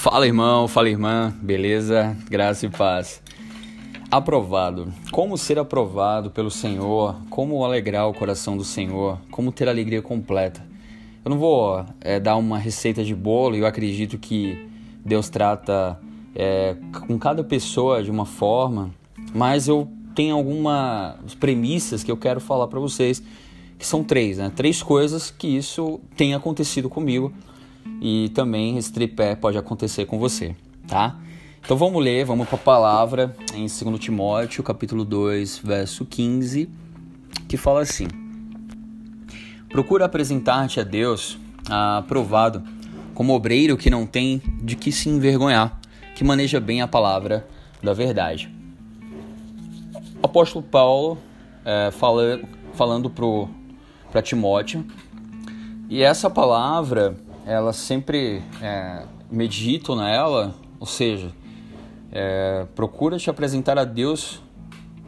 Fala irmão, fala irmã, beleza? Graça e paz. Aprovado. Como ser aprovado pelo Senhor? Como alegrar o coração do Senhor? Como ter alegria completa? Eu não vou é, dar uma receita de bolo, eu acredito que Deus trata é, com cada pessoa de uma forma, mas eu tenho algumas premissas que eu quero falar para vocês, que são três, né? Três coisas que isso tem acontecido comigo e também esse tripé pode acontecer com você, tá? Então vamos ler, vamos para a palavra em 2 Timóteo, capítulo 2, verso 15, que fala assim: Procura apresentar-te a Deus aprovado, como obreiro que não tem de que se envergonhar, que maneja bem a palavra da verdade. O apóstolo Paulo é, fala, falando para Timóteo, e essa palavra ela sempre é, medito nela, ou seja, é, procura te apresentar a Deus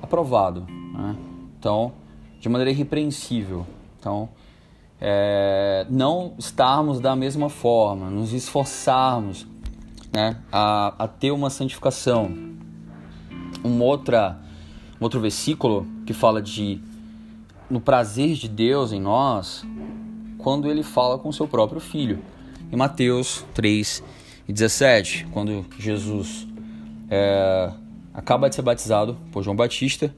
aprovado, né? então de maneira irrepreensível. Então, é, não estarmos da mesma forma, nos esforçarmos né, a, a ter uma santificação. Um, outra, um outro versículo que fala de no prazer de Deus em nós, quando ele fala com seu próprio filho. Em Mateus 3 e 17, quando Jesus é, acaba de ser batizado por João Batista,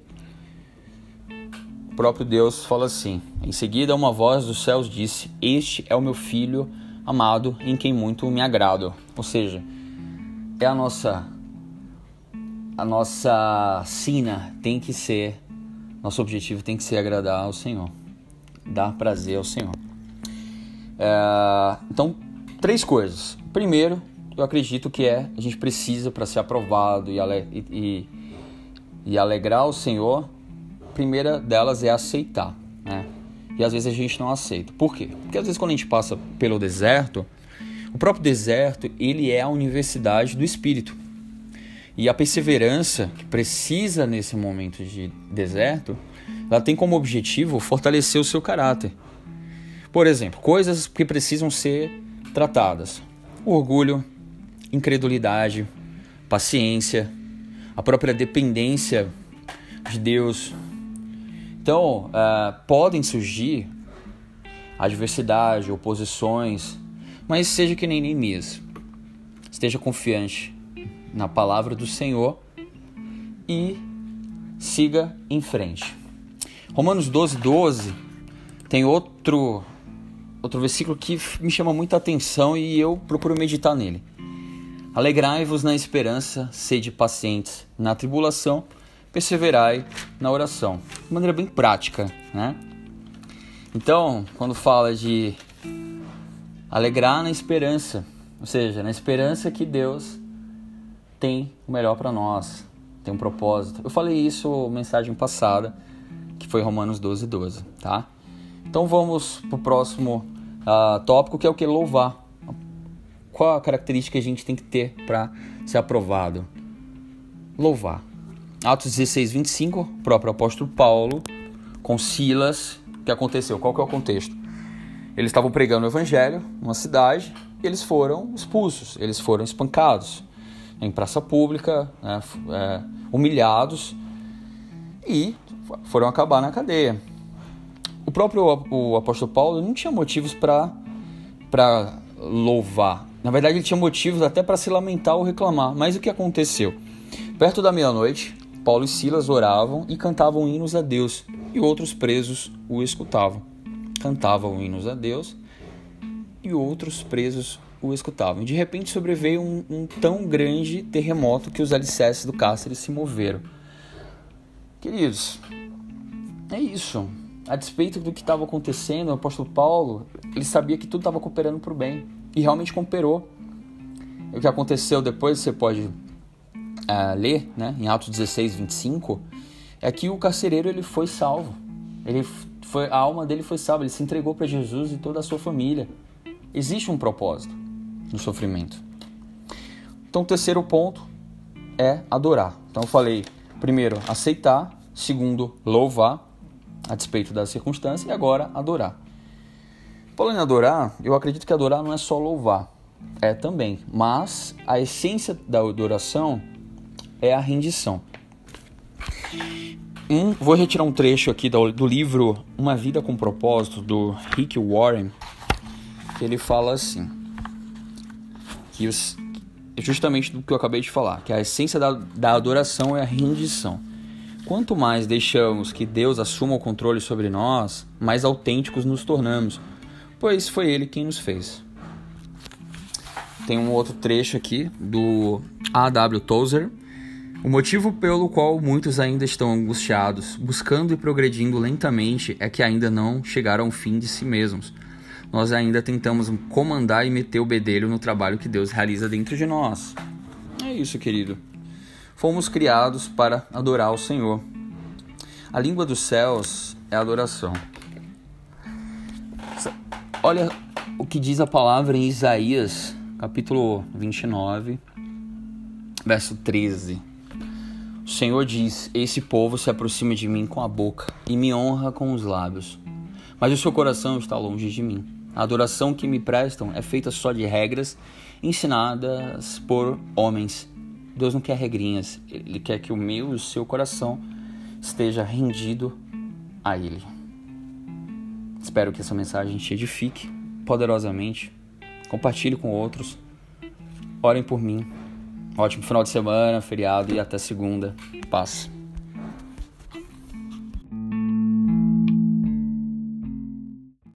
o próprio Deus fala assim: Em seguida, uma voz dos céus disse: Este é o meu filho amado, em quem muito me agrado. Ou seja, é a nossa a nossa sina tem que ser nosso objetivo tem que ser agradar ao Senhor, dar prazer ao Senhor. É, então, três coisas. Primeiro, eu acredito que é a gente precisa para ser aprovado e, e, e, alegrar o Senhor. Primeira delas é aceitar, né? E às vezes a gente não aceita. Por quê? Porque às vezes quando a gente passa pelo deserto, o próprio deserto ele é a universidade do Espírito. E a perseverança que precisa nesse momento de deserto, ela tem como objetivo fortalecer o seu caráter. Por exemplo, coisas que precisam ser tratadas: orgulho, incredulidade, paciência, a própria dependência de Deus. Então, uh, podem surgir adversidade, oposições, mas seja que nem Neemias. Esteja confiante na palavra do Senhor e siga em frente. Romanos 12, 12 tem outro outro versículo que me chama muita atenção e eu procuro meditar nele. Alegrai-vos na esperança, sede pacientes na tribulação, perseverai na oração. De maneira bem prática, né? Então, quando fala de alegrar na esperança, ou seja, na esperança que Deus tem o melhor para nós, tem um propósito. Eu falei isso mensagem passada, que foi Romanos 12, 12, tá? Então vamos pro próximo uh, tópico, que é o que? Louvar. Qual a característica que a gente tem que ter para ser aprovado? Louvar. Atos 16, 25, o próprio apóstolo Paulo com Silas, o que aconteceu? Qual que é o contexto? Eles estavam pregando o evangelho numa cidade e eles foram expulsos, eles foram espancados em praça pública, né, é, humilhados e foram acabar na cadeia o próprio o apóstolo Paulo não tinha motivos para louvar. Na verdade, ele tinha motivos até para se lamentar ou reclamar. Mas o que aconteceu? Perto da meia-noite, Paulo e Silas oravam e cantavam hinos a Deus, e outros presos o escutavam. Cantavam hinos a Deus e outros presos o escutavam. E de repente sobreveio um, um tão grande terremoto que os alicerces do cárcere se moveram. Queridos, é isso a despeito do que estava acontecendo, o apóstolo Paulo, ele sabia que tudo estava cooperando para o bem. E realmente cooperou. O que aconteceu depois, você pode uh, ler, né, em Atos 16, 25, é que o carcereiro ele foi salvo. Ele foi, a alma dele foi salva, ele se entregou para Jesus e toda a sua família. Existe um propósito no sofrimento. Então, o terceiro ponto é adorar. Então, eu falei, primeiro, aceitar. Segundo, louvar a despeito da circunstância, e agora adorar. Falando em adorar, eu acredito que adorar não é só louvar. É também, mas a essência da adoração é a rendição. Um, vou retirar um trecho aqui do, do livro Uma Vida com Propósito, do Rick Warren, que ele fala assim, que os, justamente do que eu acabei de falar, que a essência da, da adoração é a rendição. Quanto mais deixamos que Deus assuma o controle sobre nós, mais autênticos nos tornamos, pois foi Ele quem nos fez. Tem um outro trecho aqui do A.W. Tozer, o motivo pelo qual muitos ainda estão angustiados, buscando e progredindo lentamente, é que ainda não chegaram ao fim de si mesmos. Nós ainda tentamos comandar e meter o bedelho no trabalho que Deus realiza dentro de nós. É isso, querido. Fomos criados para adorar o Senhor. A língua dos céus é adoração. Olha o que diz a palavra em Isaías, capítulo 29, verso 13. O Senhor diz: Esse povo se aproxima de mim com a boca e me honra com os lábios, mas o seu coração está longe de mim. A adoração que me prestam é feita só de regras ensinadas por homens. Deus não quer regrinhas, Ele quer que o meu e o seu coração esteja rendido a Ele. Espero que essa mensagem te edifique poderosamente. Compartilhe com outros. Orem por mim. Ótimo final de semana, feriado e até segunda. Paz.